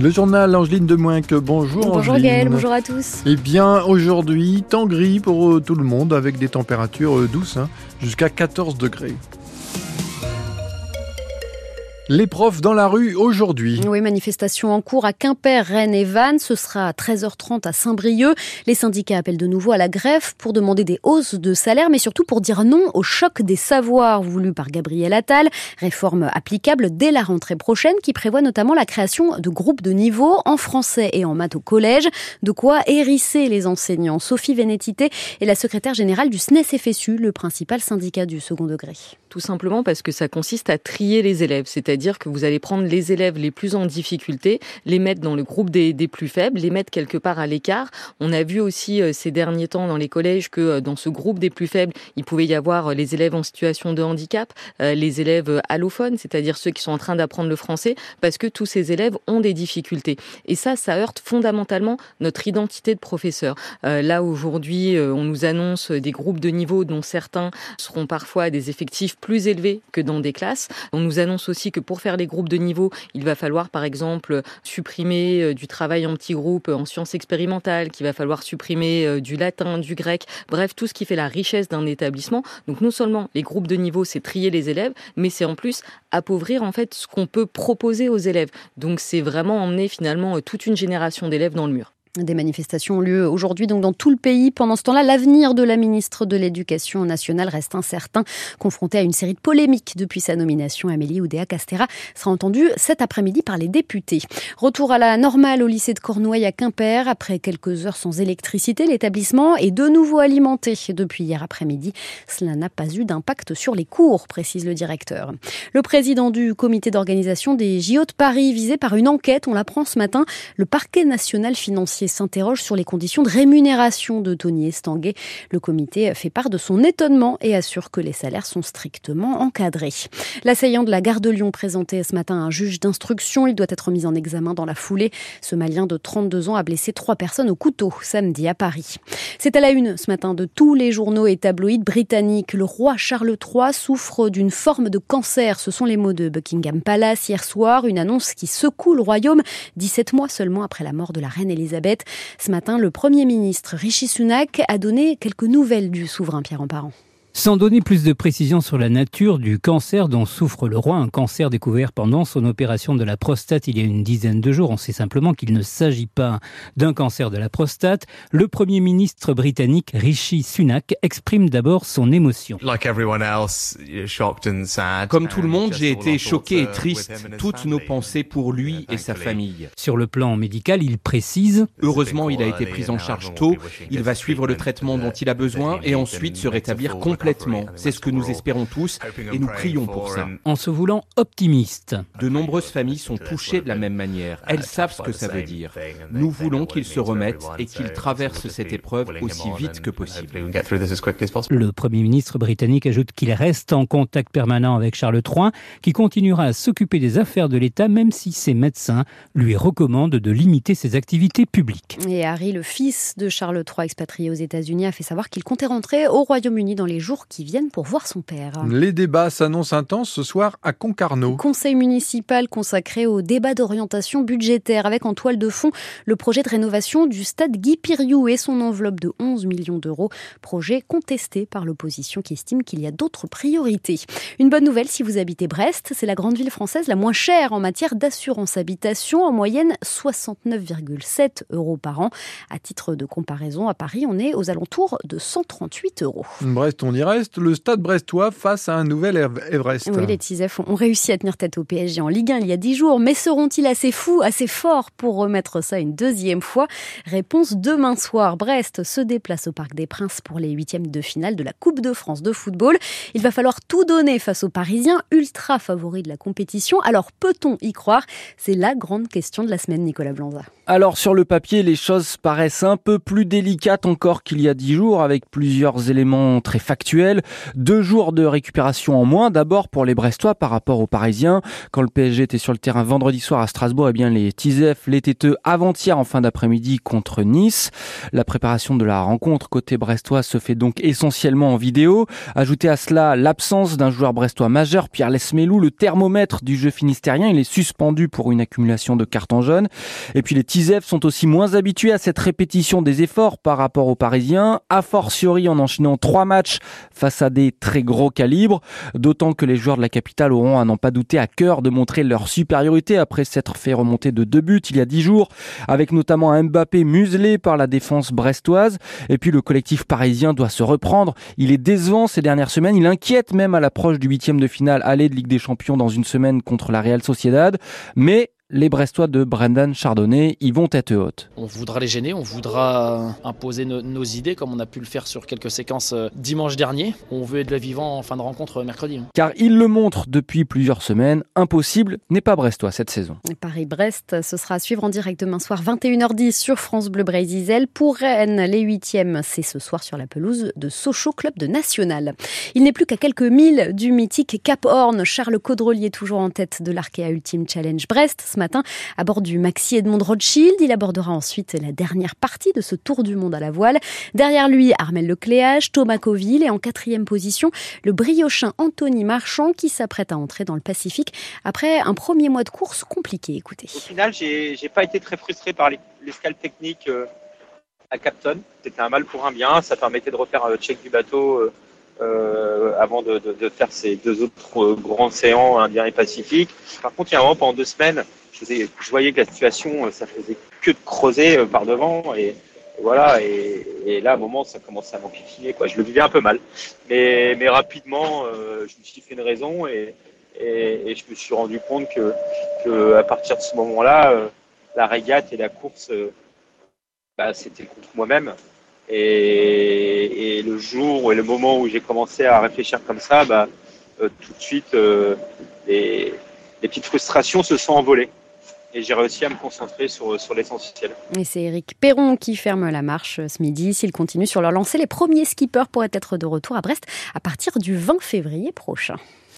Le journal Angeline de Moinque, bonjour Bonjour Angeline. Gaël, bonjour à tous. Eh bien, aujourd'hui, temps gris pour euh, tout le monde avec des températures euh, douces, hein, jusqu'à 14 degrés. Les profs dans la rue aujourd'hui. Oui, manifestation en cours à Quimper, Rennes et Vannes. Ce sera à 13h30 à Saint-Brieuc. Les syndicats appellent de nouveau à la grève pour demander des hausses de salaire, mais surtout pour dire non au choc des savoirs voulu par Gabriel Attal. Réforme applicable dès la rentrée prochaine qui prévoit notamment la création de groupes de niveau en français et en maths au collège. De quoi hérisser les enseignants. Sophie Vénétité est la secrétaire générale du SNES-FSU, le principal syndicat du second degré. Tout simplement parce que ça consiste à trier les élèves, c'est-à-dire que vous allez prendre les élèves les plus en difficulté, les mettre dans le groupe des, des plus faibles, les mettre quelque part à l'écart. On a vu aussi euh, ces derniers temps dans les collèges que euh, dans ce groupe des plus faibles, il pouvait y avoir euh, les élèves en situation de handicap, les élèves allophones, c'est-à-dire ceux qui sont en train d'apprendre le français, parce que tous ces élèves ont des difficultés. Et ça, ça heurte fondamentalement notre identité de professeur. là, aujourd'hui, on nous annonce des groupes de niveau dont certains seront parfois des effectifs plus élevés que dans des classes. On nous annonce aussi que pour faire les groupes de niveau, il va falloir par exemple supprimer euh, du travail en petits groupes en sciences expérimentales, qu'il va falloir supprimer euh, du latin, du grec, bref, tout ce qui fait la richesse d'un établissement. Donc non seulement les groupes de niveau, c'est trier les élèves, mais c'est en plus appauvrir en fait ce qu'on peut proposer aux élèves. Donc c'est vraiment emmener finalement euh, toute une génération d'élèves dans le mur. Des manifestations ont lieu aujourd'hui donc dans tout le pays. Pendant ce temps-là, l'avenir de la ministre de l'Éducation nationale reste incertain. Confrontée à une série de polémiques depuis sa nomination, Amélie Oudéa-Castera sera entendue cet après-midi par les députés. Retour à la normale au lycée de Cornouailles à Quimper. Après quelques heures sans électricité, l'établissement est de nouveau alimenté depuis hier après-midi. Cela n'a pas eu d'impact sur les cours, précise le directeur. Le président du comité d'organisation des JO de Paris, visé par une enquête, on l'apprend ce matin, le parquet national financier s'interroge sur les conditions de rémunération de Tony Estanguet. Le comité fait part de son étonnement et assure que les salaires sont strictement encadrés. L'assaillant de la gare de Lyon présenté ce matin un juge d'instruction. Il doit être mis en examen dans la foulée. Ce Malien de 32 ans a blessé trois personnes au couteau samedi à Paris. C'est à la une ce matin de tous les journaux et tabloïds britanniques. Le roi Charles III souffre d'une forme de cancer. Ce sont les mots de Buckingham Palace hier soir. Une annonce qui secoue le royaume 17 mois seulement après la mort de la reine Elisabeth. Ce matin, le Premier ministre Rishi Sunak a donné quelques nouvelles du souverain Pierre Emparent. Sans donner plus de précisions sur la nature du cancer dont souffre le roi, un cancer découvert pendant son opération de la prostate il y a une dizaine de jours, on sait simplement qu'il ne s'agit pas d'un cancer de la prostate, le Premier ministre britannique Rishi Sunak exprime d'abord son émotion. Comme tout le monde, j'ai été choqué et triste, toutes nos pensées pour lui et sa famille. Sur le plan médical, il précise Heureusement, il a été pris en charge tôt, il va suivre le traitement dont il a besoin et ensuite se rétablir complètement complètement. C'est ce que nous espérons tous et nous prions pour ça. En se voulant optimiste. De nombreuses familles sont touchées de la même manière. Elles savent ce que ça veut dire. Nous voulons qu'ils se remettent et qu'ils traversent cette épreuve aussi vite que possible. Le Premier ministre britannique ajoute qu'il reste en contact permanent avec Charles III, qui continuera à s'occuper des affaires de l'État, même si ses médecins lui recommandent de limiter ses activités publiques. Et Harry, le fils de Charles III expatrié aux États-Unis, a fait savoir qu'il comptait rentrer au Royaume-Uni dans les jours qui viennent pour voir son père. Les débats s'annoncent intenses ce soir à Concarneau. Conseil municipal consacré au débat d'orientation budgétaire avec en toile de fond le projet de rénovation du stade Guy Piriou et son enveloppe de 11 millions d'euros. Projet contesté par l'opposition qui estime qu'il y a d'autres priorités. Une bonne nouvelle si vous habitez Brest, c'est la grande ville française la moins chère en matière d'assurance habitation, en moyenne 69,7 euros par an. À titre de comparaison, à Paris, on est aux alentours de 138 euros. Brest, on y reste. Le stade brestois face à un nouvel Everest. Oui, les Tisef ont réussi à tenir tête au PSG en Ligue 1 il y a 10 jours, mais seront-ils assez fous, assez forts pour remettre ça une deuxième fois? Réponse demain soir. Brest se déplace au Parc des Princes pour les huitièmes de finale de la Coupe de France de football. Il va falloir tout donner face aux Parisiens, ultra favoris de la compétition. Alors peut-on y croire? C'est la grande question de la semaine, Nicolas Blanza. Alors sur le papier, les choses paraissent un peu plus délicates encore qu'il y a dix jours, avec plusieurs éléments très factuels Deux jours de récupération en moins, d'abord pour les Brestois par rapport aux Parisiens. Quand le PSG était sur le terrain vendredi soir à Strasbourg, eh bien les Tizef l'étaient eux avant-hier en fin d'après-midi contre Nice. La préparation de la rencontre côté brestois se fait donc essentiellement en vidéo. Ajoutez à cela l'absence d'un joueur brestois majeur, Pierre Lesmelou, le thermomètre du jeu finistérien, il est suspendu pour une accumulation de cartons jaunes. Et puis les Tizef sont aussi moins habitués à cette répétition des efforts par rapport aux Parisiens, a fortiori en enchaînant trois matchs face à des très gros calibres, d'autant que les joueurs de la capitale auront à n'en pas douter à cœur de montrer leur supériorité après s'être fait remonter de deux buts il y a dix jours, avec notamment un Mbappé muselé par la défense brestoise. Et puis le collectif parisien doit se reprendre. Il est décevant ces dernières semaines, il inquiète même à l'approche du huitième de finale aller de Ligue des Champions dans une semaine contre la Real Sociedad. Mais les Brestois de Brendan Chardonnay y vont tête haute. On voudra les gêner, on voudra imposer nos idées comme on a pu le faire sur quelques séquences euh, dimanche dernier. On veut être vivant en fin de rencontre euh, mercredi. Car il le montre depuis plusieurs semaines, impossible n'est pas brestois cette saison. Paris-Brest, ce sera à suivre en direct demain soir 21h10 sur France Bleu Brésil. Pour Rennes, les huitièmes, c'est ce soir sur la pelouse de Sochaux, club de National. Il n'est plus qu'à quelques milles du mythique Cap Horn. Charles Caudrelier toujours en tête de l'Arkea Ultimate Challenge Brest matin à bord du Maxi Edmond Rothschild. Il abordera ensuite la dernière partie de ce tour du monde à la voile. Derrière lui, Armel Lecléage, Thomas Coville et en quatrième position, le briochin Anthony Marchand qui s'apprête à entrer dans le Pacifique après un premier mois de course compliqué. Écoutez. Au final, j'ai pas été très frustré par l'escale technique euh, à Capton. C'était un mal pour un bien. Ça permettait de refaire le check du bateau euh, euh, avant de, faire ces deux autres grands océans, Indien et Pacifique. Par contre, il y a un moment, pendant deux semaines, je, voyais que la situation, euh, ça faisait que de creuser euh, par devant et, voilà. Et, là, à un moment, ça commençait à m'amplifier. Quoi. Je le vivais un peu mal, mais, rapidement, euh, je me suis fait une raison et, je me suis rendu compte que, à partir de ce moment-là, la régate et la course, bah, c'était contre moi-même. Et, le jour et le moment où j'ai commencé à réfléchir comme ça, bah, tout de suite, les petites frustrations se sont envolées et j'ai réussi à me concentrer sur, sur l'essentiel. Et c'est Eric Perron qui ferme la marche ce midi. S'il continue sur leur lancée, les premiers skippers pourraient être de retour à Brest à partir du 20 février prochain.